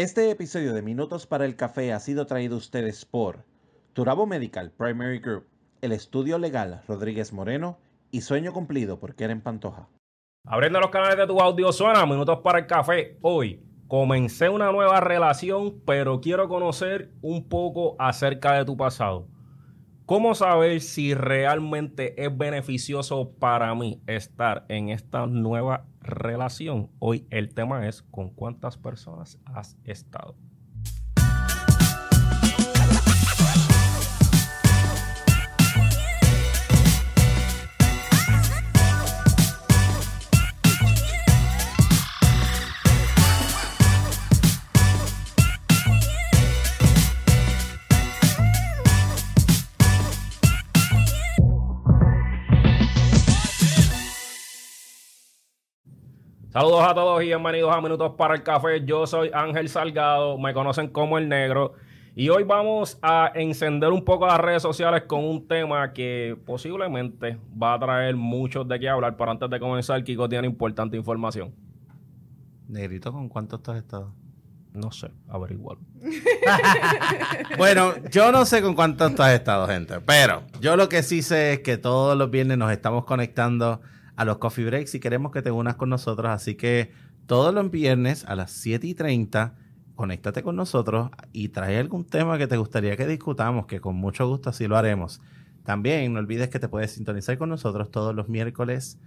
Este episodio de Minutos para el Café ha sido traído a ustedes por Turabo Medical Primary Group, el estudio legal Rodríguez Moreno y Sueño Cumplido por Keren Pantoja. Abriendo los canales de tu audio suena Minutos para el Café. Hoy comencé una nueva relación, pero quiero conocer un poco acerca de tu pasado. ¿Cómo saber si realmente es beneficioso para mí estar en esta nueva relación? Hoy el tema es con cuántas personas has estado. Saludos a todos y bienvenidos a Minutos para el Café. Yo soy Ángel Salgado, me conocen como el negro. Y hoy vamos a encender un poco las redes sociales con un tema que posiblemente va a traer muchos de qué hablar. Pero antes de comenzar, Kiko tiene importante información. Negrito, ¿con cuántos has estado? No sé, averiguar. bueno, yo no sé con cuántos has estado, gente. Pero yo lo que sí sé es que todos los viernes nos estamos conectando a los coffee breaks y queremos que te unas con nosotros. Así que todos los viernes a las 7 y 30, conéctate con nosotros y trae algún tema que te gustaría que discutamos, que con mucho gusto así lo haremos. También no olvides que te puedes sintonizar con nosotros todos los miércoles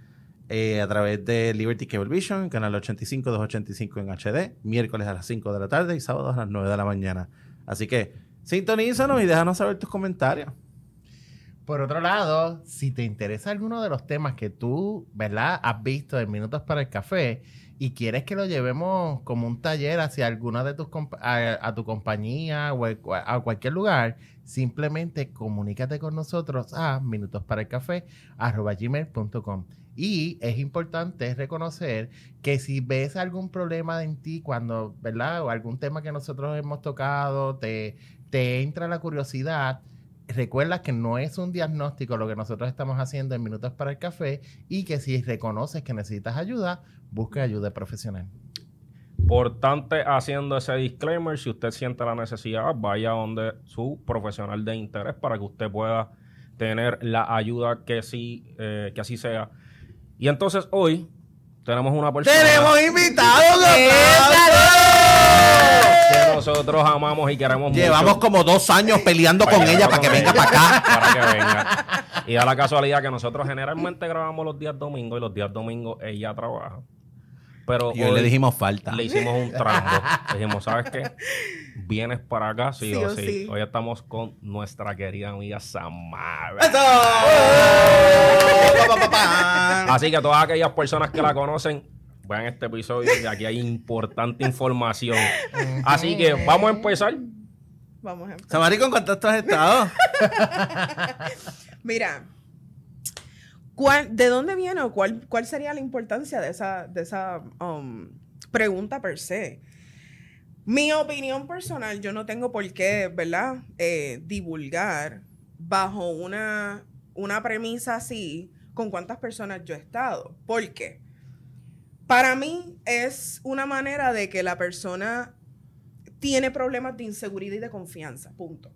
eh, a través de Liberty Cable Vision, canal 85, 285 en HD, miércoles a las 5 de la tarde y sábados a las 9 de la mañana. Así que sintonízanos y déjanos saber tus comentarios. Por otro lado, si te interesa alguno de los temas que tú, ¿verdad? Has visto en Minutos para el Café y quieres que lo llevemos como un taller hacia alguna de tus a, tu compañía o a cualquier lugar, simplemente comunícate con nosotros a minutosparaelcafé@gmail.com. Y es importante reconocer que si ves algún problema en ti cuando, ¿verdad? O algún tema que nosotros hemos tocado, te, te entra la curiosidad, recuerda que no es un diagnóstico lo que nosotros estamos haciendo en Minutos para el Café y que si reconoces que necesitas ayuda, busque ayuda profesional. Importante haciendo ese disclaimer, si usted siente la necesidad, vaya donde su profesional de interés para que usted pueda tener la ayuda que sí, eh, que así sea. Y entonces hoy tenemos una persona. ¡Tenemos invitados! Que nosotros amamos y queremos Llevamos como dos años peleando con ella para que venga para acá. Para que venga. Y da la casualidad que nosotros generalmente grabamos los días domingos y los días domingos ella trabaja. Pero y hoy, le dijimos falta. Le hicimos un trampo. le dijimos, ¿sabes qué? Vienes para acá, sí, o, sí. Hoy estamos con nuestra querida amiga Samara. Así que todas aquellas personas que la conocen, vean este episodio y aquí hay importante información. Así que vamos a empezar. Vamos a empezar. Samari, ¿con cuántos has estado? Mira, ¿de dónde viene o cuál, cuál sería la importancia de esa, de esa um, pregunta per se? Mi opinión personal, yo no tengo por qué, ¿verdad? Eh, divulgar bajo una, una premisa así con cuántas personas yo he estado. ¿Por qué? Para mí es una manera de que la persona tiene problemas de inseguridad y de confianza, punto.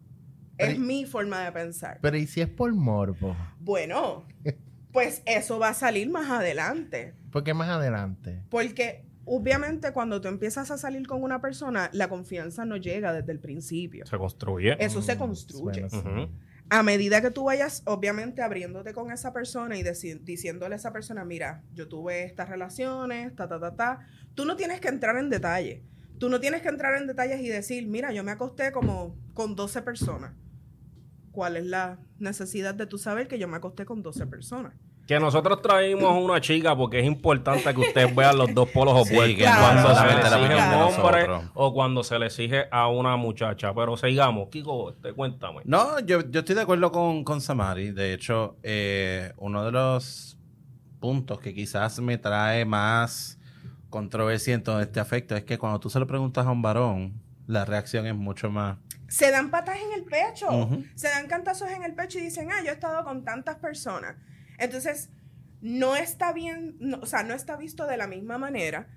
es mi forma de pensar. Pero ¿y si es por morbo? Bueno, pues eso va a salir más adelante. ¿Por qué más adelante? Porque obviamente cuando tú empiezas a salir con una persona, la confianza no llega desde el principio. Se construye. Eso se mm, construye a medida que tú vayas, obviamente, abriéndote con esa persona y diciéndole a esa persona, mira, yo tuve estas relaciones, ta, ta, ta, ta, tú no tienes que entrar en detalle. Tú no tienes que entrar en detalles y decir, mira, yo me acosté como con 12 personas. ¿Cuál es la necesidad de tú saber que yo me acosté con 12 personas? Que nosotros traímos una chica porque es importante que ustedes vean los dos polos opuestos. cuando se le exige a un hombre o cuando se le exige a una muchacha. Pero sigamos. Kiko, te cuéntame. No, yo, estoy de acuerdo con, con Samari. De hecho, eh, uno de los puntos que quizás me trae más controversia en todo este afecto es que cuando tú se lo preguntas a un varón, la reacción es mucho más se dan patas en el pecho, se dan cantazos en el pecho y dicen, ah, yo he estado con tantas personas. Entonces, no está bien, o sea, no está visto de la misma manera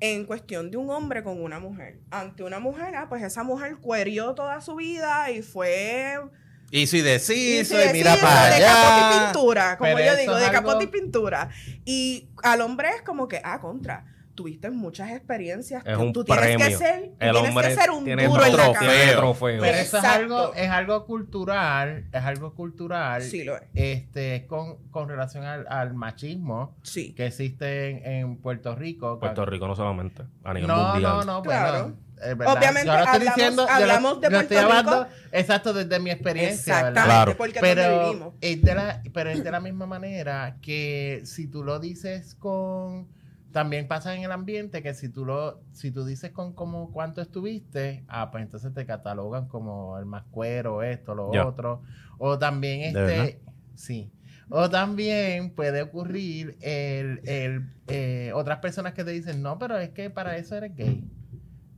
en cuestión de un hombre con una mujer. Ante una mujer, ah, pues esa mujer cuerió toda su vida y fue... Hizo y deshizo, sí, y mira para de capote y allá. pintura, como Pero yo digo, de algo- capote y pintura. Y al hombre es como que, ah, contra. Tuviste muchas experiencias. Es tú- un tú tienes premio. que ser, El tienes hombre que ser un tiene duro en la trofeo. cama. Tiene trofeo. Pero eso es algo, es algo cultural, es algo cultural, Sí, lo es. este, con, con relación al, al machismo Sí. que existe en, en Puerto Rico. Puerto Rico no solamente, a nivel No, mundial. no, no, Claro. bueno. Obviamente Yo estoy hablamos- diciendo, yo lo- hablamos de lo estoy Puerto hablando, Rico. exacto, desde mi experiencia, Exactamente. Claro. porque Pero vivimos. es, de la, pero es de la misma manera que si tú lo dices con... También pasa en el ambiente que si tú lo si tú dices con como cuánto estuviste, ah, pues entonces te catalogan como el más cuero, esto, lo Ya. otro. O también este... Sí. O también puede ocurrir el, el, eh, otras personas que te dicen, no, pero es que para eso eres gay.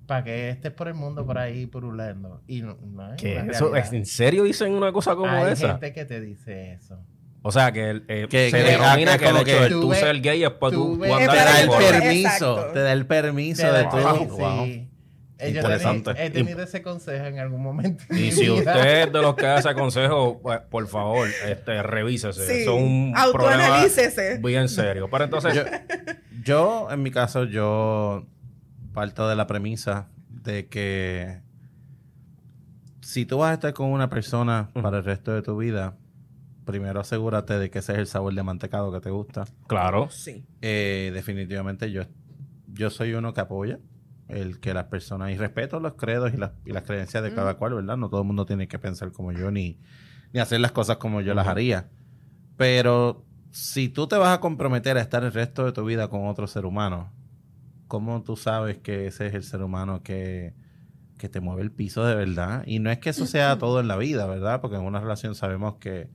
Para que estés por el mundo por ahí purulando. Y no, no es ¿Qué? Eso. ¿En serio dicen una cosa como Hay esa? gente que te dice eso. O sea, que, el, eh, Que- se que- denomina que el como que de tú ser gay es para tú Te da el permiso, Exacto. te da el permiso Te de da- sí. Wow. Eh, Yo Interesante. he tenido ese consejo en algún momento. Y si usted es de los que da ese consejo, pues, por favor, este, revísese. Sí, Eso es un problema autoanalícese. bien serio. Pero entonces, Yo, yo, en mi caso, yo parto de la premisa de que si tú vas a estar con una persona para el resto de tu vida, primero asegúrate de que ese es el sabor de mantecado que te gusta. claro, Sí. Eh, definitivamente yo, yo soy uno que apoya el que las personas, y respeto los credos y las, y las creencias de cada cual, ¿verdad? No todo el mundo tiene que pensar como yo ni, ni hacer las cosas como yo las haría. Pero si tú te vas a comprometer a estar el resto de tu vida con otro ser humano, ¿cómo tú sabes que ese es el ser humano que, que te mueve el piso de verdad? Y no es que eso sea todo en la vida, ¿verdad? Porque en una relación sabemos que,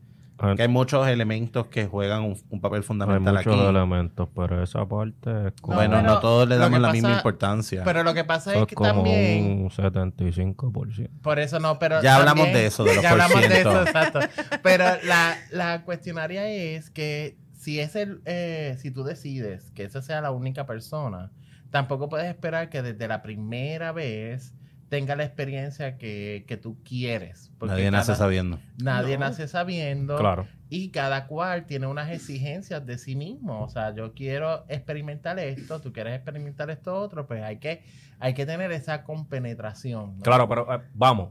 que hay muchos elementos que juegan un, un papel hay fundamental muchos aquí. elementos, pero esa parte es como, bueno, no todos le damos la misma importancia. Pero lo que pasa es es que como también... un 75%. Por eso no, pero. Ya hablamos de eso, de los Ya hablamos de eso, exacto. Pero la, la cuestionaria es que si es el, eh, si tú decides que esa sea la única persona, tampoco puedes esperar que desde la primera vez tenga la experiencia que, que tú quieres. porque Nadie nace sabiendo. Nadie No. nace sabiendo. Claro. Y cada cual tiene unas exigencias de sí mismo. O sea, yo quiero experimentar esto, tú quieres experimentar esto otro, pues hay que, hay que tener esa compenetración. ¿no? Claro, pero eh, vamos.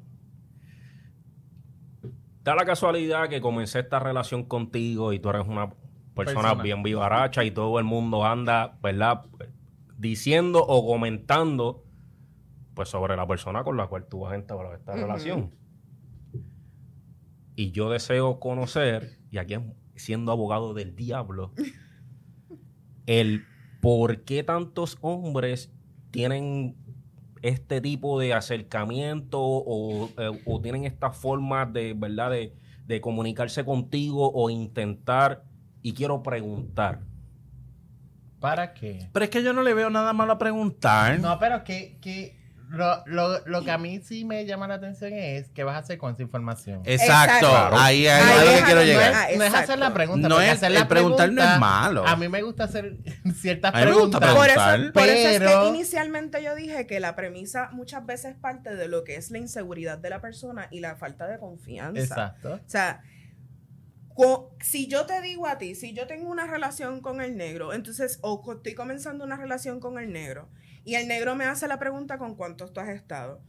Da la casualidad que comencé esta relación contigo y tú eres una persona, Persona. bien vivaracha y todo el mundo anda, ¿verdad? Diciendo o comentando pues sobre la persona con la cual tú vas a entablar esta relación. Y yo deseo conocer, y aquí siendo abogado del diablo, el por qué tantos hombres tienen este tipo de acercamiento o, eh, o tienen esta forma de, ¿verdad? De, de comunicarse contigo o intentar, y quiero preguntar. ¿Para qué? Pero es que yo no le veo nada malo a preguntar. No, pero que, que lo, lo, lo que a mí sí me llama la atención es qué vas a hacer con esa información. Exacto. Exacto. Ahí, ahí, Ahí es a lo que es quiero no llegar. es- no es hacer la pregunta. No es- hacer el la preguntar no es pregunta- malo. A mí me gusta hacer ciertas A mí me gusta preguntas. Por preguntar. eso, por eso es Pero- que inicialmente yo dije que la premisa muchas veces parte de lo que es la inseguridad de la persona y la falta de confianza. Exacto. O sea, si yo te digo a ti, si yo tengo una relación con el negro, entonces, o estoy comenzando una relación con el negro, y el negro me hace la pregunta con cuántos tú has estado,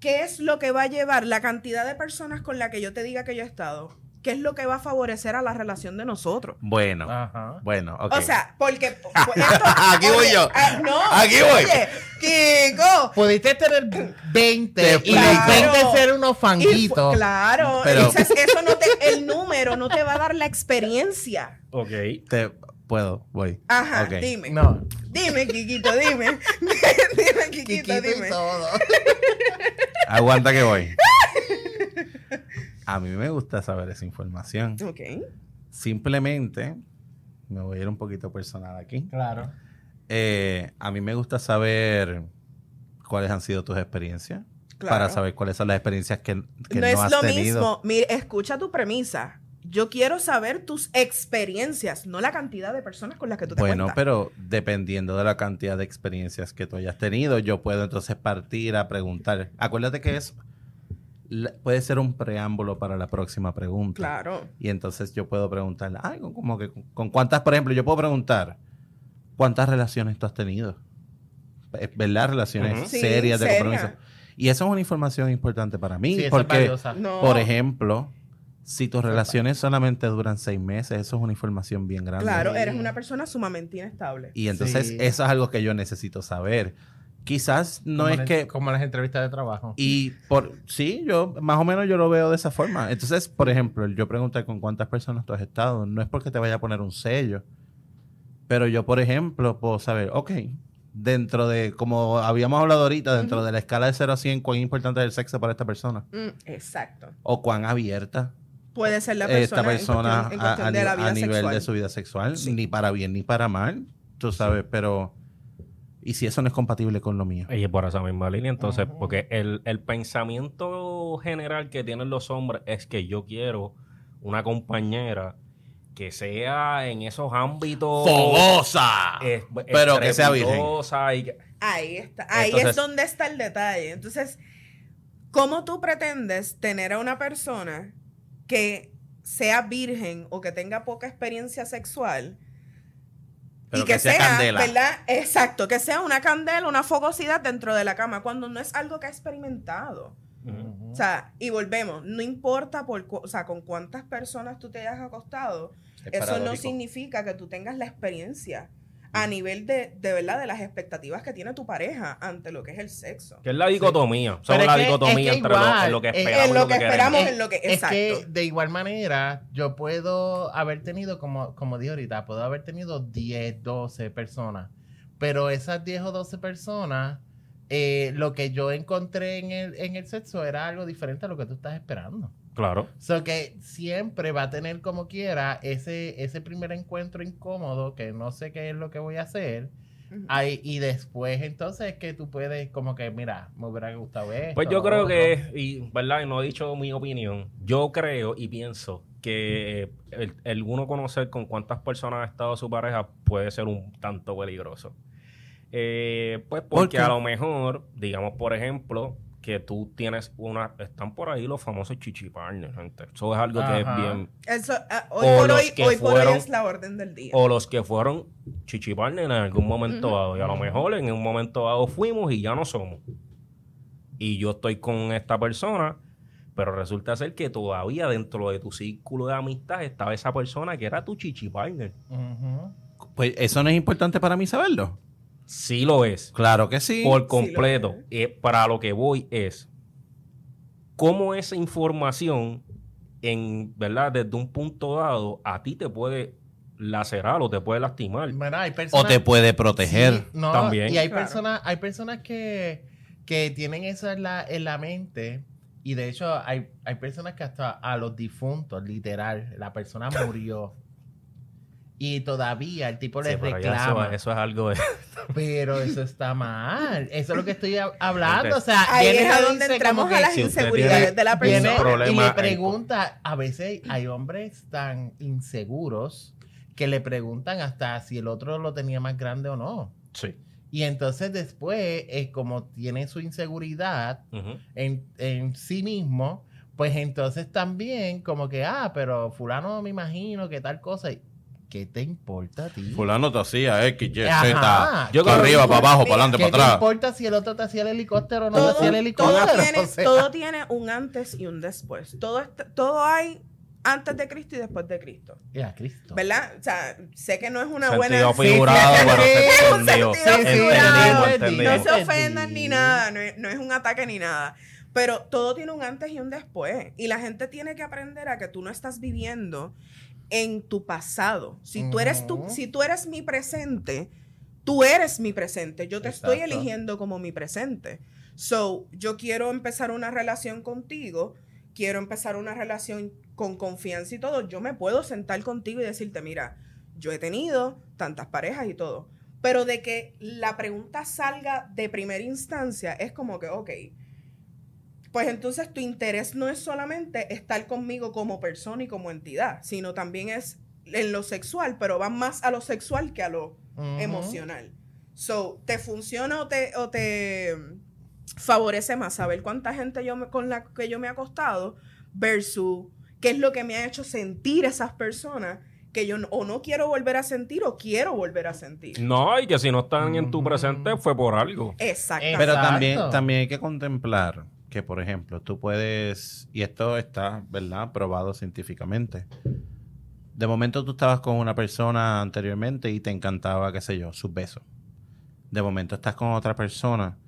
¿qué es lo que va a llevar la cantidad de personas con la que yo te diga que yo he estado? ¿Qué es lo que va a favorecer a la relación de nosotros? Bueno, Ajá. bueno, ok. O sea, porque... po- po- esto- Aquí voy yo. ah, no, Aquí voy. Oye, Kiko. Pudiste tener 20 Te y explico. 20 ser unos fanguitos. claro, Pero- entonces eso no te, el número no te va a dar la experiencia. Ok. Te, puedo, voy. Ajá, dime. No, Dime, Kikito, dime. dime, Kikito, Kikito y dime. todo. Aguanta que voy. A mí me gusta saber esa información. Ok. Simplemente, me voy a ir un poquito personal aquí. Claro. Eh, a mí me gusta saber cuáles han sido tus experiencias. Claro. Para saber cuáles son las experiencias que, que no, no, es has lo tenido. mismo. Mire, escucha tu premisa. Yo quiero saber tus experiencias, no la cantidad de personas con las que tú te Bueno, cuentas. pero dependiendo de la cantidad de experiencias que tú hayas tenido, yo puedo entonces partir a preguntar. Acuérdate que es puede ser un preámbulo para la próxima pregunta. Claro. Y entonces yo puedo preguntarle, ay, con- como que con, cuántas, por ejemplo, yo puedo preguntar, ¿cuántas relaciones tú has tenido? Eh, ¿Verdad? Relaciones serias de seria. compromiso. Y eso es una información importante para mí, Sí, esa es porque. No. por ejemplo, si tus relaciones solamente duran seis meses, eso es una información bien grande. Claro, eres una persona sumamente inestable. Y entonces Sí. eso es algo que yo necesito saber. Quizás no Como es que... Como las entrevistas de trabajo. Y por sí, yo más o menos yo lo veo de esa forma. Entonces, por ejemplo, yo pregunté con cuántas personas tú has estado. No es porque te vaya a poner un sello. Pero yo, por ejemplo, puedo saber, ok, dentro de, como habíamos hablado ahorita, dentro de la escala de 0 a 100, cuán importante es el sexo para esta persona. Mm, exacto. O cuán abierta Puede ser la persona, esta persona en cuestión, en a, cuestión a de la a vida nivel sexual. de su vida sexual. Sí. Ni para bien ni para mal, tú sabes, pero... ¿Y si eso no es compatible con lo mío? Y por esa misma línea, entonces, porque el, el pensamiento general que tienen los hombres es que yo quiero una compañera que sea en esos ámbitos. ¡Fogosa! Pero que sea virgen. y que- Ahí está. Ahí Entonces- es donde está el detalle. Entonces, ¿cómo tú pretendes tener a una persona que sea virgen o que tenga poca experiencia sexual Pero y que, que sea sea, candela. ¿verdad? Exacto, que sea una candela, una fogosidad dentro de la cama, cuando no es algo que ha experimentado. O sea, y volvemos, no importa por cu- o sea, con cuántas personas tú te hayas acostado, Es eso no significa que tú tengas la experiencia a nivel de, de verdad de las expectativas que tiene tu pareja ante lo que es el sexo. que es la dicotomía. Pero es la que- dicotomía es que entre lo, igual, en lo que eh, esperamos. en y lo que esperamos, Es- en lo que Es que exacto. de igual manera, yo puedo haber tenido, como, como dije ahorita, puedo haber tenido 10, 12 personas. Pero esas 10 o 12 personas, eh, lo que yo encontré en el, en el sexo era algo diferente a lo que tú estás esperando. Claro. So que siempre va a tener como quiera ese, ese primer encuentro incómodo que no sé qué es lo que voy a hacer. Ahí, y después entonces que tú puedes como que, mira, me hubiera gustado esto. Pues yo creo que, y, ¿verdad? Y no he dicho mi opinión. Yo creo y pienso que el, el uno conocer con cuántas personas ha estado su pareja puede ser un tanto peligroso. Eh, pues ¿Por porque a lo mejor, digamos, por ejemplo, que tú tienes una... Están por ahí los famosos chichi partners, gente. Eso es algo que es bien... Eso, ah, hoy O por los hoy, por fueron- es la orden del día. O los que fueron chichi partners en algún momento dado. Y a lo mejor en un momento dado fuimos y ya no somos. Y yo estoy con esta persona, pero resulta ser que todavía dentro de tu círculo de amistad estaba esa persona que era tu chichi partner. Ujú. Pues eso no es importante para mí saberlo. Sí lo es. Claro que sí. Por completo. Eh, para lo que voy es cómo esa información en, ¿verdad? Desde un punto dado a ti te puede lacerar o te puede lastimar. Mira, hay o te puede proteger. Sí, no, También. Y hay Claro. personas, hay personas que, que tienen eso en la, en la mente. Y de hecho, hay, hay personas que hasta a los difuntos, literal, la persona murió. Y todavía el tipo Sí, les ya reclama. eso, eso es algo de... Pero eso está mal. Eso es lo que estoy hab- hablando. O sea, Ahí es a donde entramos a las si inseguridades de la persona. y le en- pregunta, a veces hay hombres tan inseguros que le preguntan hasta si el otro lo tenía más grande o no. Sí. Y entonces después, es como tiene su inseguridad en, en sí mismo, pues entonces también como que, ah, pero fulano me imagino que tal cosa. ¿Qué te importa a ti? Fulano te hacía X, Y, Ajá. Z. Yo para arriba, para abajo, para adelante, ¿Qué para te atrás. importa si el otro te hacía el helicóptero o no te hacía el helicóptero? todo tiene, O sea, todo tiene un antes y un después. Todo, est- todo hay antes de Cristo y después de Cristo. Ya, Cristo. ¿Verdad? O sea, sé que no es una Sentido buena... figurado, sí, pero sí, se entendió. sentido Entendimos, figurado. entendimos. No se ofendan ni nada, no es, no es un ataque ni nada. Pero todo tiene un antes y un después. Y la gente tiene que aprender a que tú no estás viviendo en tu pasado. Si tú eres Ujú. si tú eres mi presente, tú eres mi presente. Yo te estoy eligiendo como mi presente. So, yo quiero empezar una relación contigo, quiero empezar una relación con confianza y todo. Yo me puedo sentar contigo y decirte, mira, yo he tenido tantas parejas y todo. Pero de que la pregunta salga de primera instancia es como que, ok, pues entonces tu interés no es solamente estar conmigo como persona y como entidad, sino también es en lo sexual, pero va más a lo sexual que a lo emocional. So, ¿te funciona o te, o te favorece más saber cuánta gente yo me- con la que yo me he acostado versus qué es lo que me ha hecho sentir esas personas que yo no- o no quiero volver a sentir o quiero volver a sentir? No, y que si no están en tu presente fue por algo. Exactamente. Pero Exacto. también, también hay que contemplar que, por ejemplo, tú puedes, y esto está, ¿verdad?, probado científicamente. De momento tú estabas con una persona anteriormente y te encantaba, qué sé yo, sus besos. De momento estás con otra persona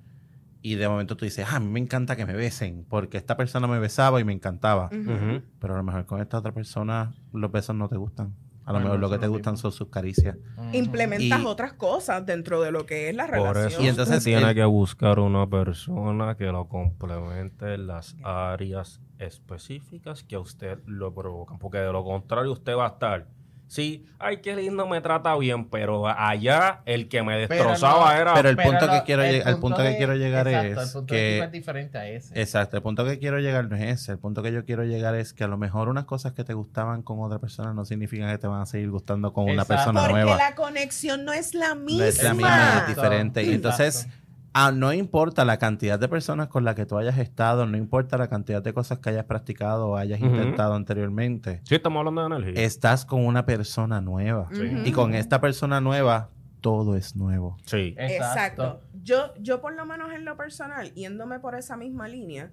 y de momento tú dices, ah, a mí me encanta que me besen, porque esta persona me besaba y me encantaba. Pero a lo mejor con esta otra persona los besos no te gustan. A lo Bueno, mejor lo que te gustan son sus caricias. Implementas Y- otras cosas dentro de lo que es la Por relación. eso Y entonces tiene que buscar una persona que lo complemente en las áreas específicas que a usted lo provocan. Porque de lo contrario usted va a estar, sí, ay, qué lindo, me trata bien, pero allá el que me Pero destrozaba no, era... Pero el punto que quiero el punto que quiero llegar exacto, es el punto que- es diferente a ese. Exacto, el punto que quiero llegar no es ese. El punto que yo quiero llegar es que a lo mejor unas cosas que te gustaban con otra persona no significan que te van a seguir gustando con una persona Porque nueva. la conexión no es la misma. No es la misma, es Exacto. diferente. Y entonces, Exacto. Ah, no importa la cantidad de personas con las que tú hayas estado, no importa la cantidad de cosas que hayas practicado o hayas intentado anteriormente, Sí, estamos hablando de energía. estás con una persona nueva. Y con esta persona nueva, todo es nuevo. Sí. Exacto. Yo, yo por lo menos en lo personal, yéndome por esa misma línea,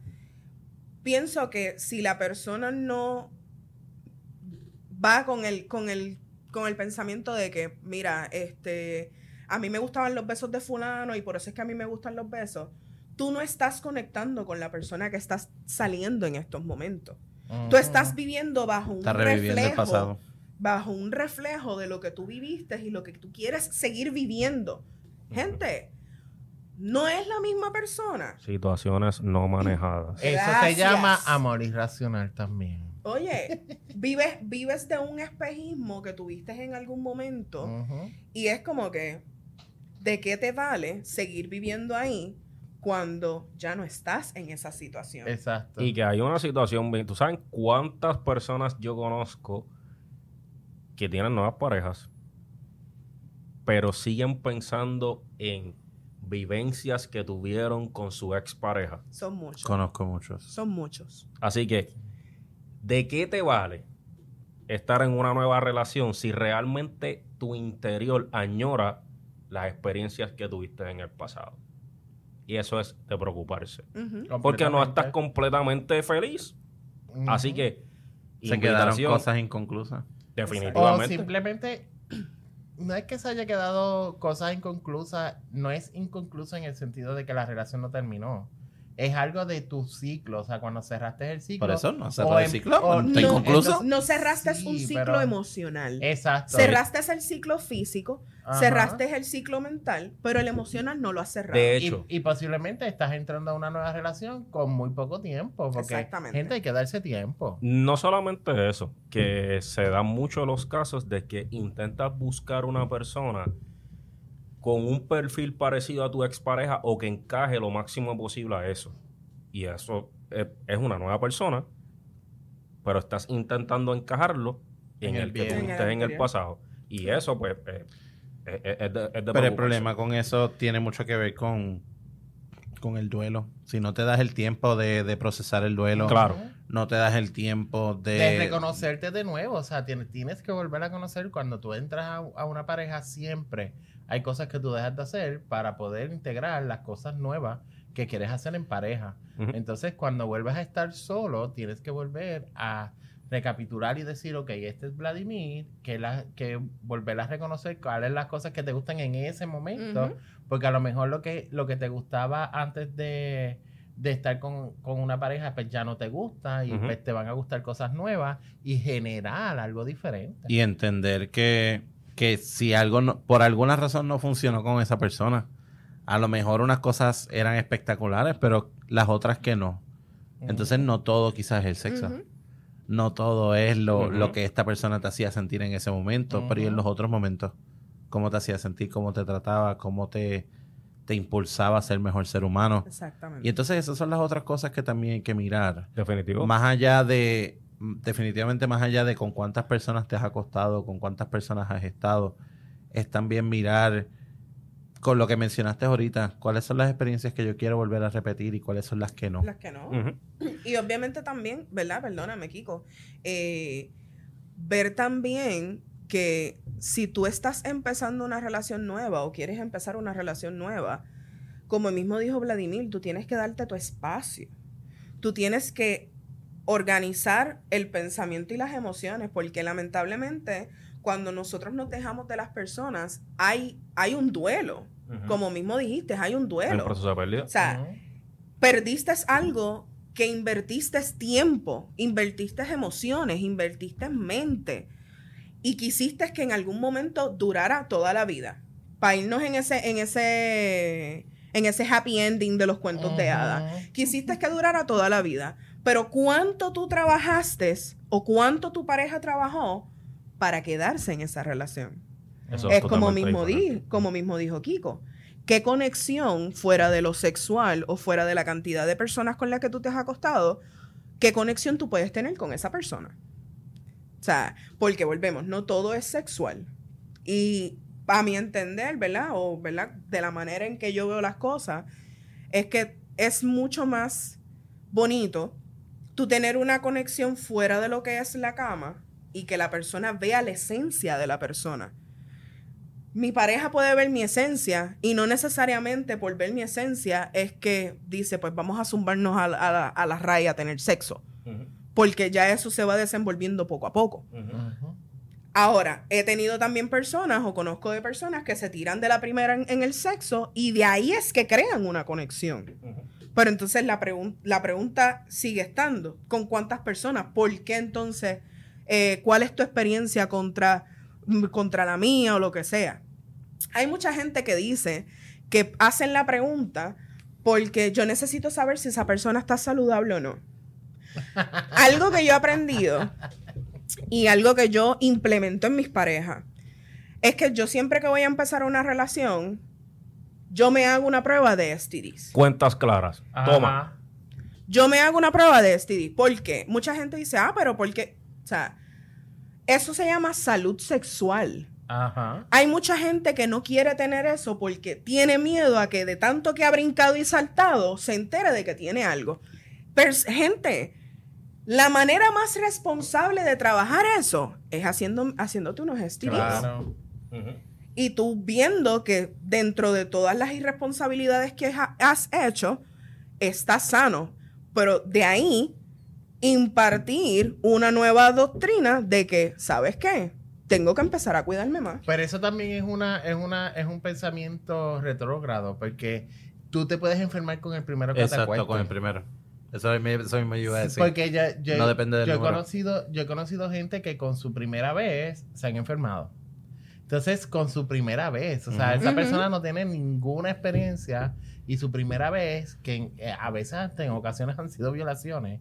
pienso que si la persona no va con el, con el, con el pensamiento de que, mira, este, a mí me gustaban los besos de fulano y por eso es que a mí me gustan los besos, tú no estás conectando con la persona que estás saliendo en estos momentos. Tú estás viviendo bajo un reflejo pasado. bajo un reflejo de lo que tú viviste y lo que tú quieres seguir viviendo. Gente, no es la misma persona. Situaciones no manejadas. Eso Gracias. se llama amor irracional también. Oye, vives, vives de un espejismo que tuviste en algún momento y es como que, ¿de qué te vale seguir viviendo ahí cuando ya no estás en esa situación? Exacto. Y que hay una situación, bien- ¿tú sabes cuántas personas yo conozco que tienen nuevas parejas, pero siguen pensando en vivencias que tuvieron con su expareja? Son muchos. Conozco muchos. Son muchos. Así que, ¿de qué te vale estar en una nueva relación si realmente tu interior añora las experiencias que tuviste en el pasado? Y eso es de preocuparse. Porque no estás Completamente. feliz. Así que, Se quedaron cosas inconclusas. O definitivamente. simplemente, no es que se haya quedado cosas inconclusas, no es inconcluso en el sentido de que la relación no terminó. Es algo de tu ciclo, o sea, cuando cerraste el ciclo. Por eso no cerró el en- ciclo. o- ¿Está no, entonces- No cerraste Sí, un ciclo pero- emocional. Exacto. Cerraste el ciclo físico, Ajá. cerraste el ciclo mental, pero el emocional no lo has cerrado. De Y, hecho, y posiblemente estás entrando a una nueva relación con muy poco tiempo. Porque, Exactamente. gente, hay que darse tiempo. no solamente eso, que se dan mucho los casos de que intentas buscar una persona con un perfil parecido a tu expareja o que encaje lo máximo posible a eso. Y eso es, es una nueva persona, pero estás intentando encajarlo en, En el el, que tuviste En el en el anterior. pasado. Y eso, pues, eh, es, es- es de, es de Pero el problema con eso tiene mucho que ver con, con el duelo. Si no te das el tiempo de, de procesar el duelo, Claro. no te das el tiempo de... de reconocerte de nuevo. O sea, tienes, tienes que volver a conocer cuando tú entras a, a una pareja siempre. Hay cosas que tú dejas de hacer para poder integrar las cosas nuevas que quieres hacer en pareja. Entonces, cuando vuelves a estar solo, tienes que volver a recapitular y decir, ok, este es Vladimir, que, la, que volver a reconocer cuáles son las cosas que te gustan en ese momento, porque a lo mejor lo que, lo que te gustaba antes de, de estar con, con una pareja, pues ya no te gusta y Ujú. pues te van a gustar cosas nuevas y generar algo diferente. Y entender que, que si algo no- por alguna razón no funcionó con esa persona, a lo mejor unas cosas eran espectaculares, pero las otras que no. Entonces no todo quizás es el sexo. No todo es lo, lo que esta persona te hacía sentir en ese momento, pero y en los otros momentos. Cómo te hacía sentir, cómo te trataba, cómo te, te impulsaba a ser mejor ser humano. Exactamente. Y entonces esas son las otras cosas que también hay que mirar. Definitivo. Más allá de, definitivamente más allá de con cuántas personas te has acostado, con cuántas personas has estado, es también mirar con lo que mencionaste ahorita, cuáles son las experiencias que yo quiero volver a repetir y cuáles son las que no. Las que no. Y obviamente también, ¿verdad? Perdóname, Kiko. eh, ver también que si tú estás empezando una relación nueva o quieres empezar una relación nueva, como mismo dijo Vladimir, tú tienes que darte tu espacio. Tú tienes que organizar el pensamiento y las emociones, porque lamentablemente cuando nosotros nos dejamos de las personas, hay, hay un duelo. Como mismo dijiste, hay un El duelo. proceso de pérdida. O sea, perdiste algo que invertiste tiempo, invertiste emociones, invertiste mente y quisiste que en algún momento durara toda la vida. Para irnos en ese, en ese, en ese happy ending de los cuentos de hadas. Quisiste que durara toda la vida. Pero ¿cuánto tú trabajaste o cuánto tu pareja trabajó para quedarse en esa relación? Eso es como mismo, diferente. di, como mismo dijo Kiko. ¿Qué conexión fuera de lo sexual o fuera de la cantidad de personas con las que tú te has acostado, qué conexión tú puedes tener con esa persona? O sea, porque volvemos, no todo es sexual. Y a mi entender, ¿verdad? O, ¿verdad? De la manera en que yo veo las cosas, es que es mucho más bonito tú tener una conexión fuera de lo que es la cama y que la persona vea la esencia de la persona. Mi pareja puede ver mi esencia y no necesariamente por ver mi esencia es que dice, pues vamos a zumbarnos a, la- a la, a la raya a tener sexo, porque ya eso se va desenvolviendo poco a poco. Ahora, he tenido también personas o conozco de personas que se tiran de la primera en, en el sexo y de ahí es que crean una conexión. Pero entonces la, pregun- la pregunta sigue estando, ¿con cuántas personas? ¿Por qué entonces? eh, ¿Cuál es tu experiencia contra, mm, contra la mía o lo que sea? Hay mucha gente que dice que hacen la pregunta porque yo necesito saber si esa persona está saludable o no. algo que yo he aprendido y algo que yo implemento en mis parejas es que yo siempre que voy a empezar una relación, yo me hago una prueba de STDs. Cuentas claras. Toma. Yo me hago una prueba de STD. ¿Por qué? Mucha gente dice, ah, pero ¿por qué? O sea, eso se llama salud sexual. Ajá. Hay mucha gente que no quiere tener eso porque tiene miedo a que de tanto que ha brincado y saltado se entere de que tiene algo. Pero, gente, la manera más responsable de trabajar eso es haciendo, haciéndote unos STDs. Claro. Ujú. Y tú viendo que dentro de todas las irresponsabilidades que ha- has hecho, estás sano. Pero de ahí, impartir una nueva doctrina de que, ¿sabes qué? Tengo que empezar a cuidarme más. Pero eso también es una, es una, es un pensamiento retrógrado, porque tú te puedes enfermar con el primero que te Exacto, con el primero. Eso mismo, eso yo iba a decir. Porque ya- yo, No depende del yo he conocido, yo he conocido gente que con su primera vez se han enfermado. Entonces, con su primera vez, o sea, esa persona no tiene ninguna experiencia y su primera vez, que eh, a veces hasta en ocasiones han sido violaciones,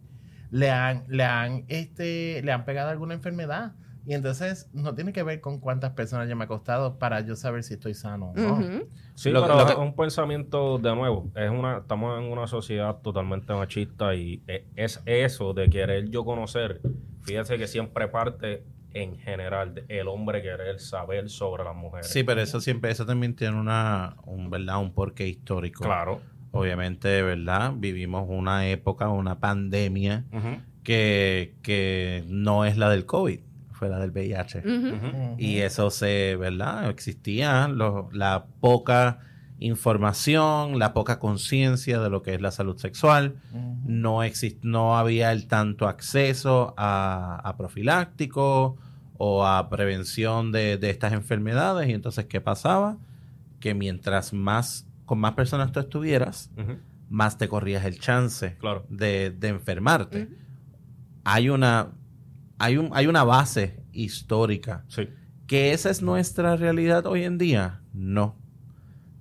le han, le han, este, le han pegado alguna enfermedad. Y entonces no tiene que ver con cuántas personas yo me he acostado para yo saber si estoy sano o no. Sí, Lo- pero lo que- es un pensamiento de nuevo. Es una, estamos en una sociedad totalmente machista y e- es eso de querer yo conocer. Fíjense que siempre parte en general el hombre querer saber sobre las mujeres. Sí, pero eso siempre, eso también tiene una, un, ¿verdad? un porqué histórico. Claro. Obviamente, ¿verdad? Vivimos una época, una pandemia que, que no es la del COVID, fue la del VIH. Y eso se, ¿verdad? Existía lo- la poca información, la poca conciencia de lo que es la salud sexual. No, exist no había el tanto acceso a, a profiláctico o a prevención de, de estas enfermedades. Y entonces, ¿qué pasaba? Que mientras más, con más personas tú estuvieras, más te corrías el chance Claro. de, de enfermarte. Hay una, hay, un, hay una base histórica Sí. ¿Que esa es nuestra realidad hoy en día? No.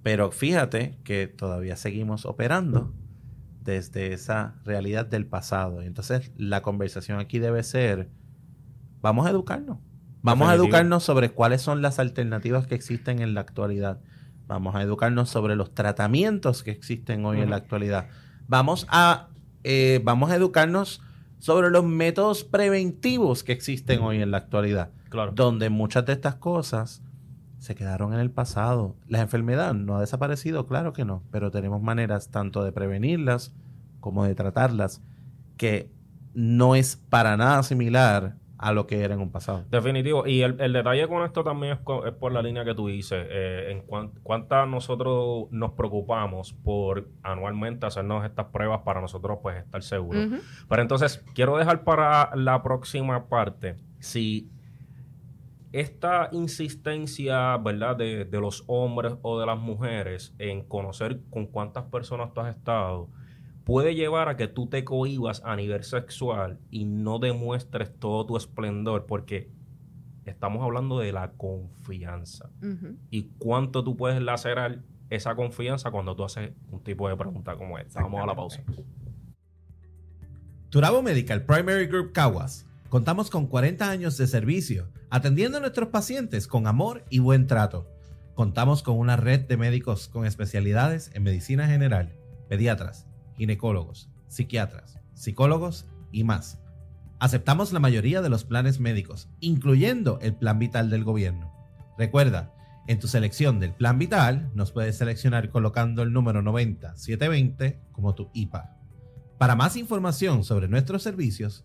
Pero fíjate que todavía seguimos operando desde esa realidad del pasado. Entonces, la conversación aquí debe ser, vamos a educarnos. Vamos a educarnos sobre cuáles son las alternativas que existen en la actualidad. vamos a educarnos sobre los tratamientos que existen hoy en la actualidad. Vamos a, eh, vamos a educarnos sobre los métodos preventivos que existen hoy en la actualidad. Claro. Donde muchas de estas cosas se quedaron en el pasado. La enfermedad no ha desaparecido, claro que no, pero tenemos maneras tanto de prevenirlas como de tratarlas que no es para nada similar a lo que era en un pasado. Definitivo. Y el, el detalle con esto también es, es por la línea que tú dices. eh, en cuan- cuántas nosotros nos preocupamos por anualmente hacernos estas pruebas para nosotros pues estar seguros. Pero entonces, quiero dejar para la próxima parte si esta insistencia, ¿verdad?, de, de los hombres o de las mujeres en conocer con cuántas personas tú has estado, puede llevar a que tú te cohibas a nivel sexual y no demuestres todo tu esplendor, porque estamos hablando de la confianza. Y cuánto tú puedes lacerar esa confianza cuando tú haces un tipo de pregunta como esta. Vamos a la pausa. Turabo Medical Primary Group Caguas. Contamos con 40 años de servicio, atendiendo a nuestros pacientes con amor y buen trato. Contamos con una red de médicos con especialidades en medicina general, pediatras, ginecólogos, psiquiatras, psicólogos y más. Aceptamos la mayoría de los planes médicos, incluyendo el plan vital del gobierno. Recuerda, en tu selección del plan vital nos puedes seleccionar colocando el número 90720 como tu IPA. Para más información sobre nuestros servicios,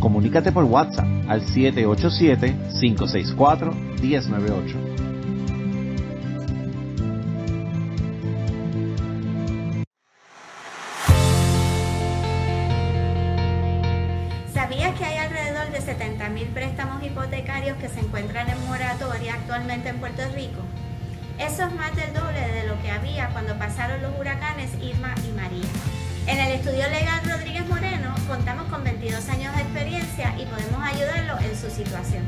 Comunícate por WhatsApp al 787-564-1098. ¿Sabías que hay alrededor de 70.000 préstamos hipotecarios que se encuentran en moratoria actualmente en Puerto Rico? Eso es más del doble de lo que había cuando pasaron los huracanes Irma y María. En el estudio legal Rodríguez Moreno contamos con 22 años situación.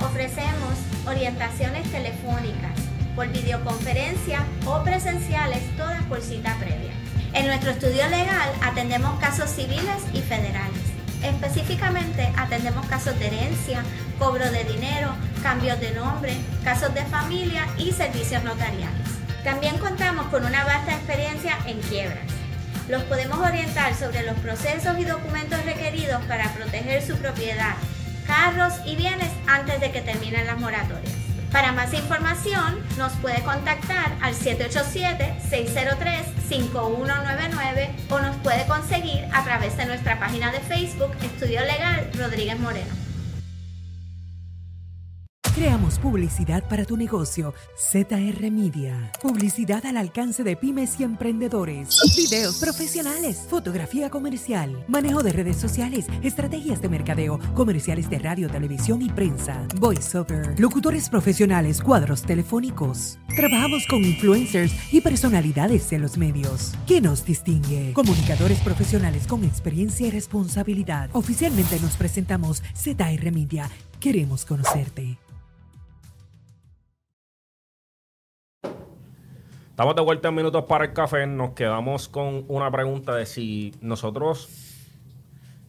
Ofrecemos orientaciones telefónicas, por videoconferencia o presenciales, todas por cita previa. En nuestro estudio legal atendemos casos civiles y federales. Específicamente atendemos casos de herencia, cobro de dinero, cambios de nombre, casos de familia y servicios notariales. También contamos con una vasta experiencia en quiebras. Los podemos orientar sobre los procesos y documentos requeridos para proteger su propiedad, carros y bienes antes de que terminen las moratorias. Para más información, nos puede contactar al 787-603-5199 o nos puede conseguir a través de nuestra página de Facebook Estudio Legal Rodríguez Moreno. Creamos publicidad para tu negocio. ZR Media. Publicidad al alcance de pymes y emprendedores. Videos profesionales. Fotografía comercial. Manejo de redes sociales. Estrategias de mercadeo. Comerciales de radio, televisión y prensa. Voiceover. Locutores profesionales. Cuadros telefónicos. Trabajamos con influencers y personalidades en los medios. ¿Qué nos distingue? Comunicadores profesionales con experiencia y responsabilidad. Oficialmente nos presentamos ZR Media. Queremos conocerte. Estamos de vuelta en Minutos para el Café. Nos quedamos con una pregunta de si nosotros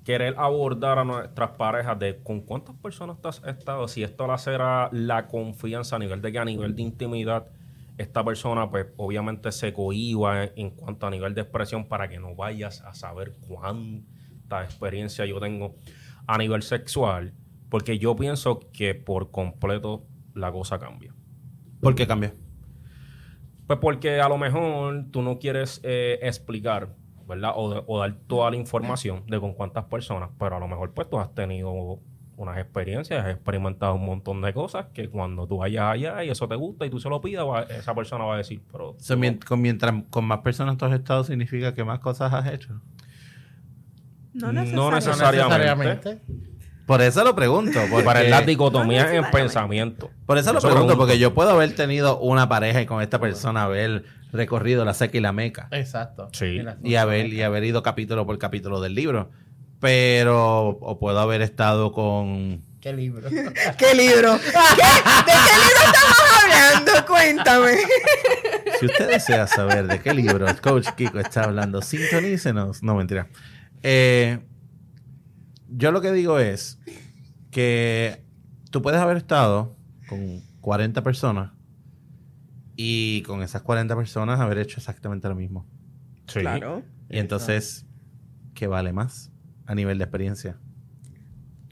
querer abordar a nuestras parejas de con cuántas personas has estado, si esto le será la confianza a nivel de que a nivel de intimidad esta persona pues obviamente se cohiba en cuanto a nivel de expresión para que no vayas a saber cuánta experiencia yo tengo a nivel sexual, porque yo pienso que por completo la cosa cambia. ¿Por qué cambia? Pues porque a lo mejor tú no quieres eh, explicar, ¿verdad? O, de- o dar toda la información de con cuántas personas, pero a lo mejor pues tú has tenido unas experiencias, has experimentado un montón de cosas que cuando tú vayas allá y eso te gusta y tú se lo pidas, va- esa persona va a decir, pero... So, con, mientras con más personas tú has estado, significa que más cosas has hecho. No No necesariamente. Por eso lo pregunto. Porque, Para la dicotomía No en pensamiento. por eso lo Eso pregunto, pregunto. porque yo puedo haber tenido una pareja y con esta persona haber recorrido la seca y la meca. Exacto. Sí. Y haber, y haber ido capítulo por capítulo del libro. Pero, o puedo haber estado con... ¿Qué libro? ¿Qué libro? ¿Qué? ¿De qué libro estamos hablando? Cuéntame. Si usted desea saber de qué libro el coach Kiko está hablando, sintonícenos. No, mentira. Eh, yo lo que digo es que tú puedes haber estado con 40 personas y con esas 40 personas haber hecho exactamente lo mismo. Sí. Claro. Y entonces, ¿qué vale más a nivel de experiencia?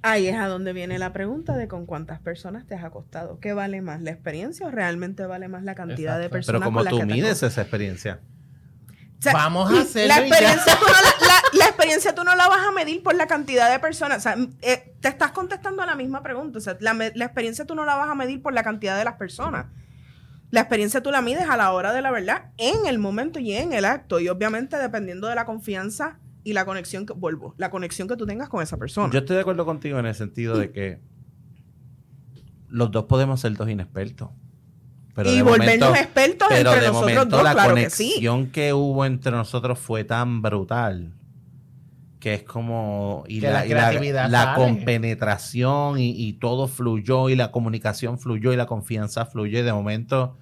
Ahí es a donde viene la pregunta de con cuántas personas te has acostado. ¿Qué vale más, la experiencia o realmente vale más la cantidad de personas Pero como con las tú que mides esa experiencia. O sea, Vamos a hacerlo La y ya. experiencia, la, la- experiencia tú no la vas a medir por la cantidad de personas. O sea, eh, te estás contestando a la misma pregunta. O sea, la, experiencia tú no la vas a medir por la cantidad de las personas. La experiencia tú la mides a la hora de la verdad, en el momento y en el acto. Y obviamente dependiendo de la confianza y la conexión que, vuelvo, la conexión que tú tengas con esa persona. Yo estoy de acuerdo contigo en el sentido de que los dos podemos ser dos inexpertos. Pero y de volvernos momento- expertos pero entre de nosotros momento dos, la claro que sí. conexión que hubo entre nosotros fue tan brutal que es como y Que la, la y la- creatividad la sale. compenetración y, y todo fluyó y la comunicación fluyó y la confianza fluyó y de momento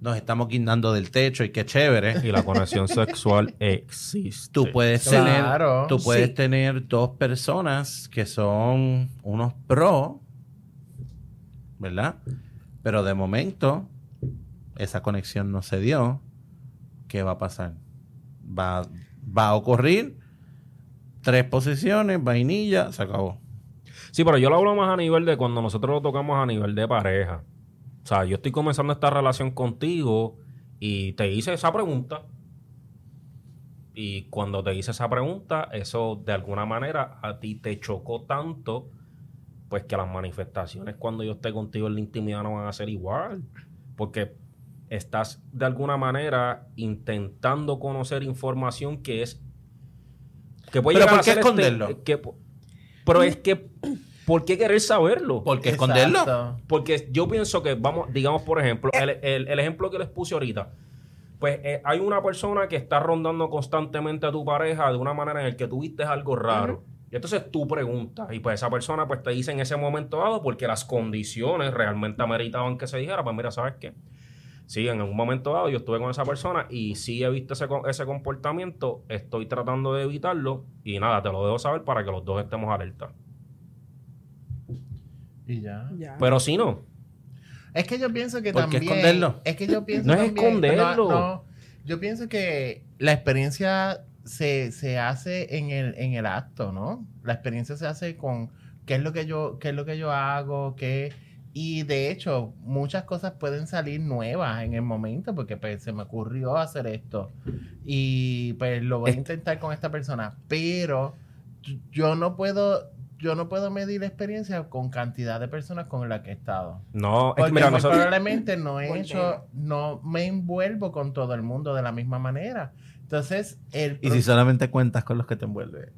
nos estamos guindando del techo y qué chévere. Y la conexión sexual existe. Tú puedes Claro. tener, tú puedes Sí. tener dos personas que son unos pro, ¿verdad? Pero de momento esa conexión no se dio. ¿Qué va a pasar? Va, va a ocurrir tres posiciones, vainilla, se acabó. Sí, pero yo lo hablo más a nivel de cuando nosotros lo tocamos a nivel de pareja. O sea, yo estoy comenzando esta relación contigo y te hice esa pregunta. Y cuando te hice esa pregunta, eso de alguna manera a ti te chocó tanto, pues que las manifestaciones cuando yo esté contigo en la intimidad no van a ser igual. Porque estás de alguna manera intentando conocer información que es... Que puede Pero llegar ¿por a qué este- esconderlo? que- pero es que, ¿por qué querer saberlo? ¿Por qué esconderlo? Porque yo pienso que, vamos, digamos, por ejemplo, el, el- el ejemplo que les puse ahorita. Pues eh, hay una persona que está rondando constantemente a tu pareja de una manera en la que tú viste algo raro. Y entonces tú preguntas, y pues esa persona pues te dice en ese momento dado, porque las condiciones realmente ameritaban que se dijera, pues mira, ¿sabes qué? Sí, en un momento dado yo estuve con esa persona y sí he visto ese, ese comportamiento, estoy tratando de evitarlo y nada, te lo dejo saber para que los dos estemos alerta. Y ya. Ya. Pero si no, Es que yo pienso que ¿Por qué también. esconderlo? Es que yo pienso No es también- esconderlo. no, no. yo pienso que la experiencia se, se hace en el, en el acto, ¿no? La experiencia se hace con qué es lo que yo, qué es lo que yo hago, qué. Y de hecho, muchas cosas pueden salir nuevas en el momento, porque pues se me ocurrió hacer esto. Y pues lo voy a intentar con esta persona. Pero yo no puedo. Yo no puedo medir la experiencia con cantidad de personas con las que he estado. no, es que Porque mira, muy nosotros... probablemente no he hecho, no me envuelvo con todo el mundo de la misma manera. Entonces, el Y si solamente cuentas con los que te envuelven.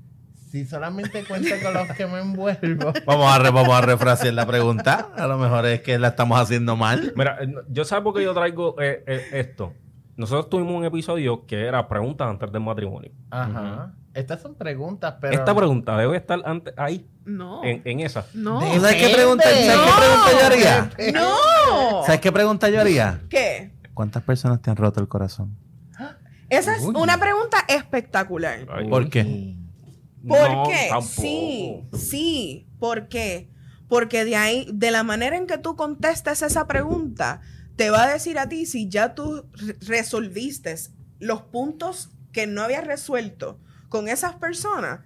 Si solamente cuento con los que me envuelvo, Vamos a, re- vamos a refrasear la pregunta. A lo mejor es que la estamos haciendo mal. Mira, eh, yo sabes por qué yo traigo eh, eh, esto. Nosotros tuvimos un episodio que era preguntas antes del matrimonio. ajá. Estas son preguntas, pero Esta pregunta debe estar antes, ahí, No. en, en esa. No. De- ¿Tú ¿Sabes qué pregunta. ¿sabes qué pregunta yo haría? No. ¿Sabes qué pregunta yo haría? ¿Qué? ¿Cuántas personas te han roto el corazón? Esa es Uy. una pregunta espectacular. Ay, ¿Por qué? ¿Por no. Sí, sí. ¿Por qué? Porque de ahí, de la manera en que tú contestas esa pregunta, te va a decir a ti si ya tú re- resolviste los puntos que no habías resuelto con esas personas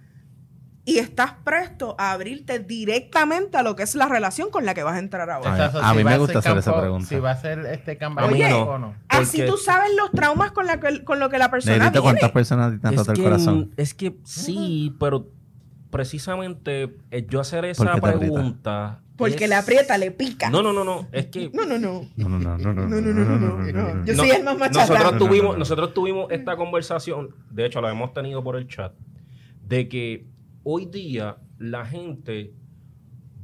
y estás presto a abrirte directamente a lo que es la relación con la que vas a entrar ahora. Exacto, a mí va me gusta hacer esa campo- pregunta. Si va a ser este cambio mí Oye, no. o no. Así tú sabes los traumas con, la que, con lo que la persona Negrito, viene. ¿cuántas personas te han Es roto el que, corazón? es que sí, pero precisamente eh, yo hacer ¿Por esa pregunta. Porque es- le aprieta, le pica. No, no, no, no. Es que no, no. no. No, no, no, no, no, No, no, no, no, no, no. Yo No, soy el más macharrán. nosotros No, no, tuvimos, no, no. nosotros tuvimos esta conversación, de hecho la hemos tenido por el chat, de que hoy día la gente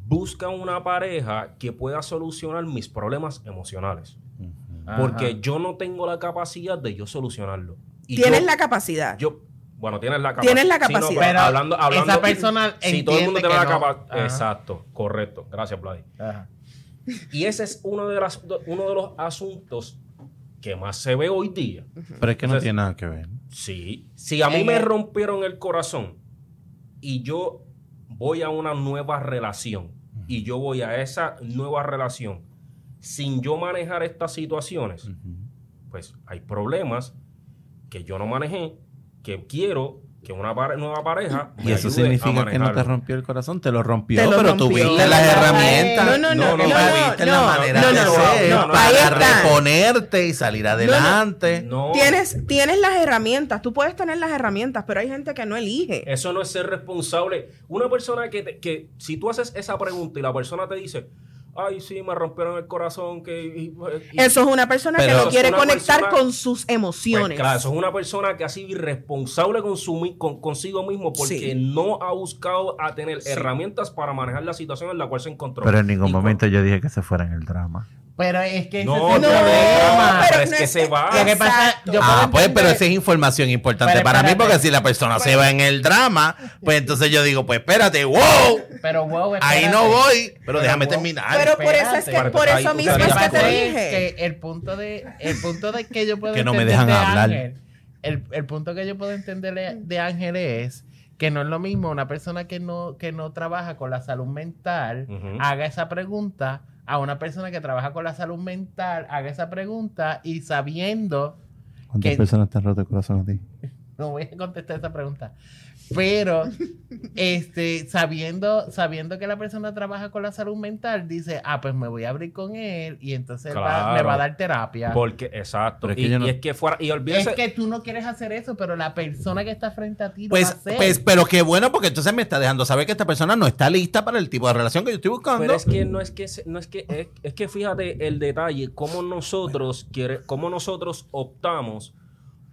busca una pareja que pueda solucionar mis problemas emocionales. Porque Ajá. yo no tengo la capacidad de yo solucionarlo. Y Tienes yo- la capacidad. yo bueno, tienes la capacidad. Tienes la Sí, no, capacidad. pero Pero hablando, hablando, esa persona si todo el mundo tiene la no. capacidad. Exacto, correcto. Gracias, Vladi. Y ese es uno de, las, uno de los asuntos que más se ve hoy día. Pero es que no tiene nada que ver. Sí. Si a mí me rompieron el corazón y yo voy a una nueva relación y yo voy a esa nueva relación sin yo manejar estas situaciones, pues hay problemas que yo no manejé, que quiero que una pare- nueva pareja me Y eso ayude a significa que no te rompió el corazón, te lo rompió, Te lo pero rompió. tuviste las herramientas. no, no, no, no, no, tuviste no, la no, manera no, de ser para reponerte y salir adelante. No, Tienes, tienes las herramientas, tú puedes tener las herramientas, pero hay gente que no elige. Eso no es ser responsable. Una persona que, te- que si tú haces esa pregunta y la persona te dice, ay, sí, me rompieron el corazón, que... y- y- Eso es una persona que no quiere conectar persona- con sus Pues emociones. claro, eso es una persona que ha sido irresponsable con su, mi- con, consigo mismo porque Sí. no ha buscado a tener herramientas para manejar la situación en la cual se encontró. Pero en ningún Y momento yo dije que se fuera en el drama. Pero es que ese No, es el no, problema. pero pero es no que se va. Lo que pasa, yo Ah, pues, entender- pero esa es información importante Pero para mí, espérate. porque si la persona se va en el drama, pues entonces yo digo, pues espérate, wow, Pero wow, ahí no voy, pero Pero déjame wow. terminar. pero por eso es que, Espérate, por eso mismo que es te es dije. que el punto de el punto de que yo puedo Que no me entender dejan de hablar. Ángel, el, el punto que yo puedo entenderle de Ángel es que no es lo mismo una persona que no que no trabaja con la salud mental haga esa pregunta a una persona que trabaja con la salud mental haga esa pregunta y sabiendo ¿Cuántas que- personas te han roto el corazón a ti? no voy a contestar esa pregunta. Pero, este, sabiendo, sabiendo que la persona trabaja con la salud mental, dice, ah, pues me voy a abrir con él y entonces va- me va a dar terapia. Porque, exacto. Es y, que yo no- y es que fuera. Y olvídese. es que tú no quieres hacer eso, pero la persona que está frente a ti lo va a Pues, hacer. pues, pero qué bueno, porque entonces me está dejando saber que esta persona no está lista para el tipo de relación que yo estoy buscando. Pero es que no es que se- no es que es, es que fíjate el detalle cómo nosotros quiere cómo nosotros optamos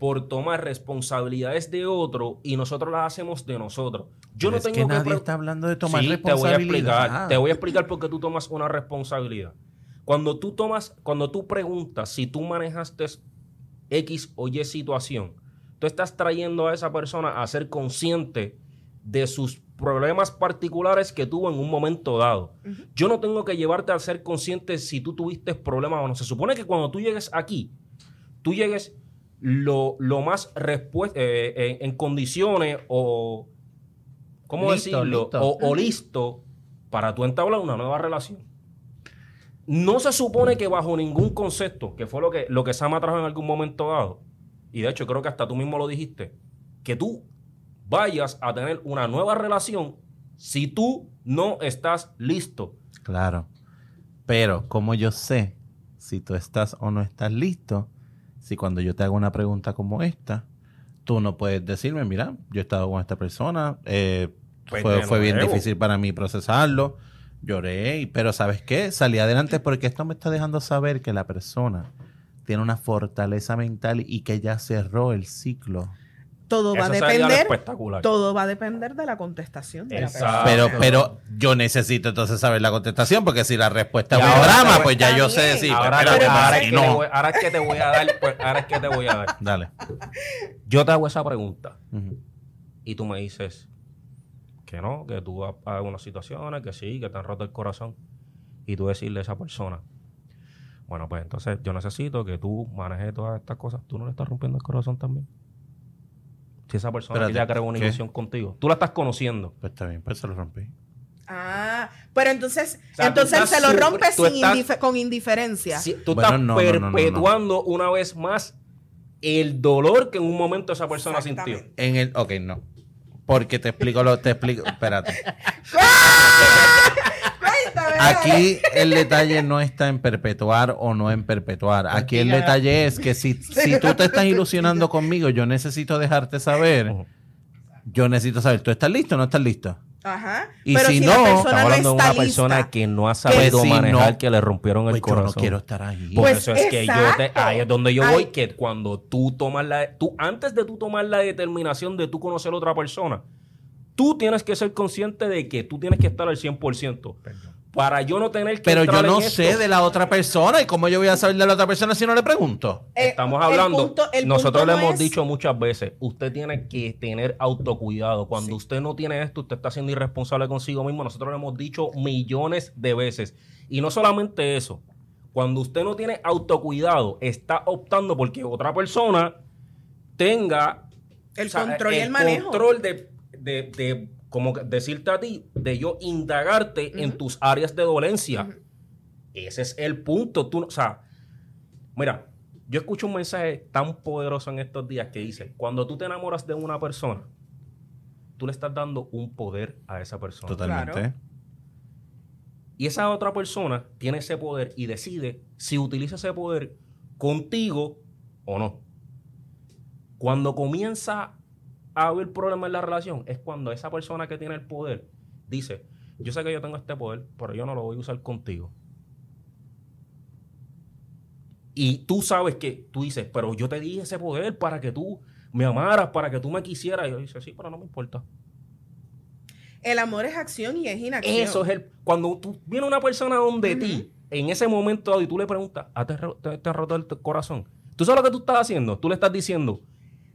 por tomar responsabilidades de otro y nosotros las hacemos de nosotros. Yo Pero no es tengo que nadie pre- está hablando de tomar Sí, te voy a explicar, te voy a explicar por qué tú tomas una responsabilidad. Cuando tú tomas, cuando tú preguntas si tú manejaste X o Y situación, tú estás trayendo a esa persona a ser consciente de sus problemas particulares que tuvo en un momento dado. Yo no tengo que llevarte a ser consciente si tú tuviste problemas o no. Se supone que cuando tú llegues aquí, tú llegues lo, lo más eh, en condiciones o, ¿cómo Listo, decirlo? listo. O, o listo para tú entablar una nueva relación. No se supone que bajo ningún concepto, que fue lo que, lo que Sama trajo en algún momento dado, y de hecho creo que hasta tú mismo lo dijiste, que tú vayas a tener una nueva relación si tú no estás listo. Claro. Pero, como yo sé si tú estás o no estás listo? Si cuando yo te hago una pregunta como esta, tú no puedes decirme, mira, yo he estado con esta persona, eh, Pues fue, fue bien difícil para mí procesarlo, lloré, pero ¿sabes qué? Salí adelante porque esto me está dejando saber que la persona tiene una fortaleza mental y que ya cerró el ciclo. Todo va a depender. espectacular. Todo va a depender de la contestación de la Exacto. persona. Pero, pero yo necesito entonces saber la contestación, porque si la respuesta es un drama, pues ya yo sé decir, ahora, pues, es que no. voy, ahora es que te voy a dar, pues, ahora es que te voy a dar. Dale. Yo te hago esa pregunta y tú me dices que no, que tú has algunas situaciones, que sí, que te han roto el corazón. Y tú decirle a esa persona, bueno, pues entonces yo necesito que tú manejes todas estas cosas. ¿Tú no le estás rompiendo el corazón también? Si esa persona que Espérate, ya creó una ¿qué? ilusión contigo, tú la estás conociendo. Pues está bien, pues se lo rompí. Ah, pero entonces, O sea, entonces se lo sufri- rompe tú sin estás- indife- con indiferencia. Si- tú Bueno, estás no, no, no, no, no. perpetuando una vez más el dolor que en un momento esa persona sintió. En el, ok, no. Porque te explico lo, te explico, espérate. Aquí el detalle no está en perpetuar o no en perpetuar. Aquí el detalle es que si, si tú te estás ilusionando conmigo, yo necesito dejarte saber. Yo necesito saber, ¿tú estás listo o no estás listo? Ajá. Y pero si si, no, estamos no hablando de una persona lista. que no ha sabido si manejar no, que le rompieron el Pues yo corazón. no quiero estar ahí. Por Pues eso es que yo te, ahí es donde yo Ay. voy, que cuando tú tomas la, tú, antes de tú tomar la determinación de tú conocer a otra persona, tú tienes que ser consciente de que tú tienes que estar al 100%. Para yo no tener que Pero yo no en sé esto, de la otra persona. ¿Y cómo yo voy a saber de la otra persona si no le pregunto? Eh, Estamos el hablando, punto- el nosotros punto le no hemos es- dicho muchas veces, usted tiene que tener autocuidado. Cuando usted no tiene esto, usted está siendo irresponsable consigo mismo. Nosotros le hemos dicho millones de veces. Y no solamente eso, cuando usted no tiene autocuidado, está optando porque otra persona tenga El o sea, control y el manejo. control de, de, de, como decirte a ti, de yo indagarte en tus áreas de dolencia. Ese es el punto. Tú, no- o sea, mira, yo escucho un mensaje tan poderoso en estos días que dice, cuando tú te enamoras de una persona, tú le estás dando un poder a esa persona. Totalmente. Claro. Y esa otra persona tiene ese poder y decide si utiliza ese poder contigo o no. Cuando comienza a haber problemas en la relación, es cuando esa persona que tiene el poder dice, yo sé que yo tengo este poder, pero yo no lo voy a usar contigo. Y tú sabes que tú dices, pero yo te di ese poder para que tú me amaras, para que tú me quisieras. Y yo dice, sí, pero no me importa. El amor es acción y es inacción. Eso es el. Cuando tú viene una persona donde ti, en ese momento y tú le preguntas, ¿ah, te, ro- te- te ha roto el corazón? ¿Tú sabes lo que tú estás haciendo? Tú le estás diciendo,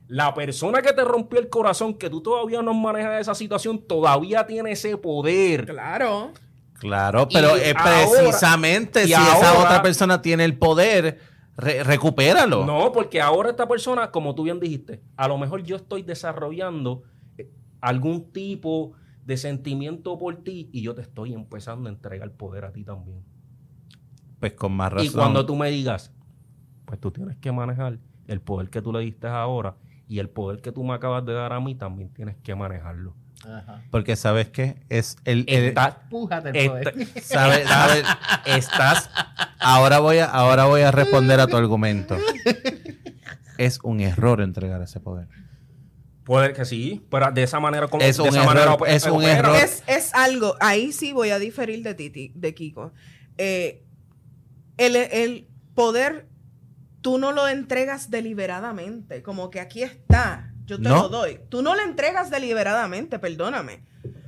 la persona que te rompió el corazón, que tú todavía no manejas esa situación, todavía tiene ese poder. Claro. Claro, pero Y es ahora- precisamente si esa otra persona tiene el poder, re- recupéralo. No, porque ahora esta persona, como tú bien dijiste, a lo mejor yo estoy desarrollando eh, algún tipo de sentimiento por ti y yo te estoy empezando a entregar poder a ti también. Pues con más razón. Y cuando tú me digas, pues tú tienes que manejar el poder que tú le diste ahora y el poder que tú me acabas de dar a mí también tienes que manejarlo. Ajá. Porque sabes que es el, el- Pújate el está- poder. sabe- sabe- estás ahora voy a ahora voy a responder a tu argumento. Es un error entregar ese poder. puede que sí, pero de esa manera como Es de un esa error, manera es un error. Es, es algo, ahí sí voy a diferir de Titi, de Kiko. Eh, el, el poder, tú no lo entregas deliberadamente, como que aquí está, yo te No. lo doy. Tú no lo entregas deliberadamente, perdóname.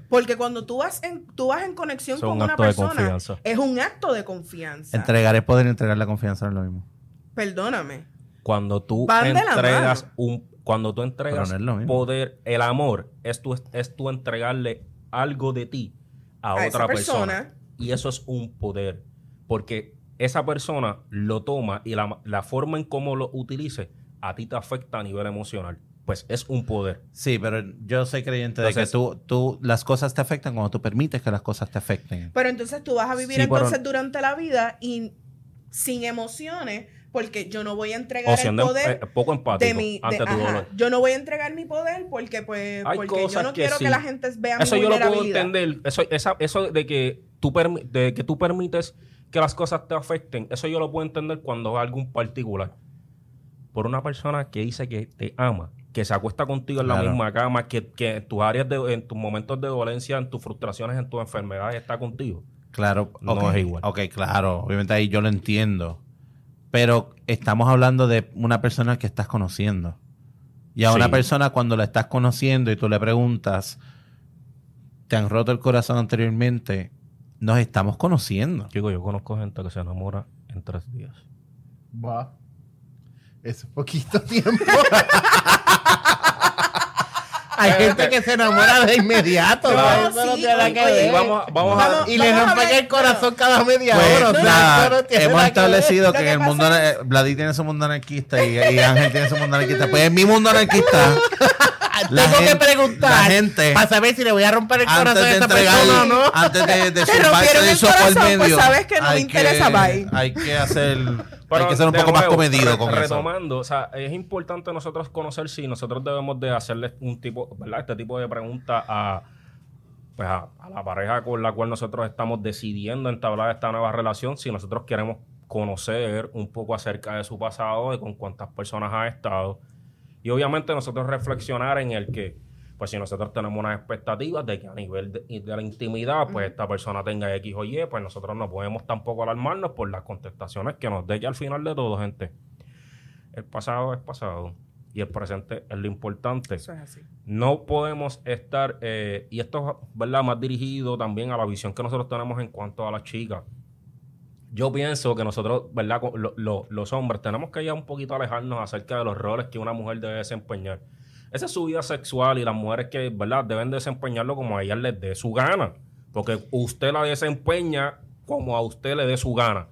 Porque cuando tú vas en, tú vas en conexión Es con un una persona, confianza. es un acto de confianza. Entregar el poder y entregar la confianza no es lo mismo. Perdóname. Cuando tú Van entregas un cuando tú entregas no es poder, el amor es tu, es tu entregarle algo de ti a, A otra persona. Y eso es un poder. Porque esa persona lo toma y la, la forma en cómo lo utilice a ti te afecta a nivel emocional. Pues es un poder. Sí, pero yo soy creyente de Entonces- que tú, tú las cosas te afectan cuando tú permites que las cosas te afecten. Pero entonces tú vas a vivir Sí, pero- entonces durante la vida y sin emociones, porque yo no voy a entregar el siendo poder eh, poco empático de mi ante de- tu ajá. dolor. yo no voy a entregar mi poder porque pues Hay porque yo no que quiero sí. que la gente vea Eso mi yo lo puedo vulnerabilidad. entender. Eso, esa- eso de que tú permi- de que tú permites que las cosas te afecten, eso yo lo puedo entender cuando es algún particular. Por una persona que dice que te ama, que se acuesta contigo en la Claro. misma cama, que, que en tus áreas de, en tus momentos de dolencia, en tus frustraciones, en tus enfermedades, está contigo. Claro, No ok, es igual. Ok, claro, obviamente ahí yo lo entiendo. Pero estamos hablando de una persona que estás conociendo. Y a una persona cuando la estás conociendo y tú le preguntas, ¿te han roto el corazón anteriormente? Nos estamos conociendo. Chico, yo conozco gente que se enamora en tres días. Va. Es poquito tiempo. Hay gente que se enamora de inmediato. No, ¿no? Eso no sí, tiene nada que oye, ver. Y vamos, vamos a... Y le vamos a rompen ver, el corazón cada media Pues hora. nada, no hemos nada que ver. establecido que en el mundo Vladi tiene su mundo anarquista y, y Ángel tiene su mundo anarquista. Pues en mi mundo anarquista, Tengo gente- que preguntar la gente- para saber si le voy a romper el corazón de a esta persona o no. antes de, de Te rompieron de el corazón, pues medio, sabes que no me interesa, bye. Hay que hacer, Pero hay que ser un poco más comedido con eso. retomando, o sea, es importante nosotros conocer si nosotros debemos de hacerle un tipo, ¿verdad? Este tipo de preguntas a, pues a, a la pareja con la cual nosotros estamos decidiendo entablar esta nueva relación, si nosotros queremos conocer un poco acerca de su pasado, de con cuántas personas ha estado. Y obviamente nosotros reflexionar en el que, pues si nosotros tenemos unas expectativas de que a nivel de, de la intimidad, pues esta persona tenga X o Y, pues nosotros no podemos tampoco alarmarnos por las contestaciones que nos dé que al final de todo, gente. El pasado es pasado. y el presente es lo importante. Eso es así. No podemos estar, eh, y esto es ¿verdad? más dirigido también a la visión que nosotros tenemos en cuanto a las chicas. Yo pienso que nosotros, ¿verdad? Co- lo- lo- los hombres tenemos que ya un poquito alejarnos acerca de los roles que una mujer debe desempeñar. Esa es su vida sexual y las mujeres que, ¿verdad? Deben desempeñarlo como a ellas les dé su gana. Porque usted la desempeña como a usted le dé su gana.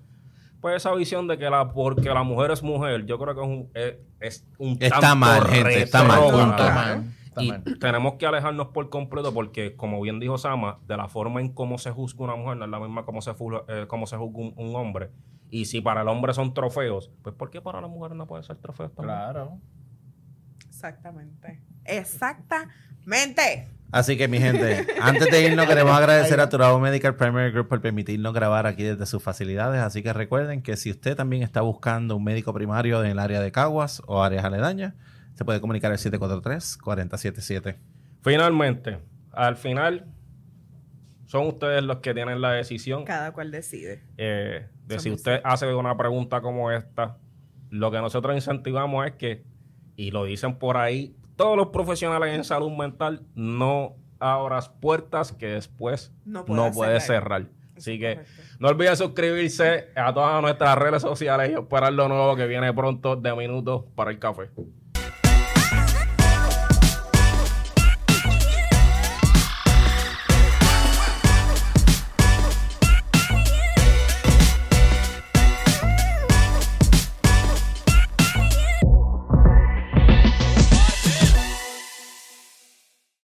Pues esa visión de que la porque la mujer es mujer, yo creo que es un, es, es un Está tanto mal, gente, está mal. Está mal, está Y mal. tenemos que alejarnos por completo porque, como bien dijo Sama, de la forma en cómo se juzga una mujer no es la misma como se, fu- eh, cómo se juzga un, un hombre. Y si para el hombre son trofeos, pues ¿por qué para la mujer no puede ser trofeos también? Claro. Exactamente. Exactamente. Así que, mi gente, antes de irnos, queremos agradecer a Turabo Medical Primary Group por permitirnos grabar aquí desde sus facilidades. Así que recuerden que si usted también está buscando un médico primario en el área de Caguas o áreas aledañas, se puede comunicar al 743-4077. Finalmente, al final, son ustedes los que tienen la decisión Cada cual decide. eh, de si usted hace una pregunta como esta. Lo que nosotros incentivamos es que, y lo dicen por ahí, todos los profesionales en salud mental no abras puertas que después No no, puedas puedes cerrar. Así que no olviden suscribirse a todas nuestras redes sociales y esperar lo nuevo que viene pronto de minutos para el café.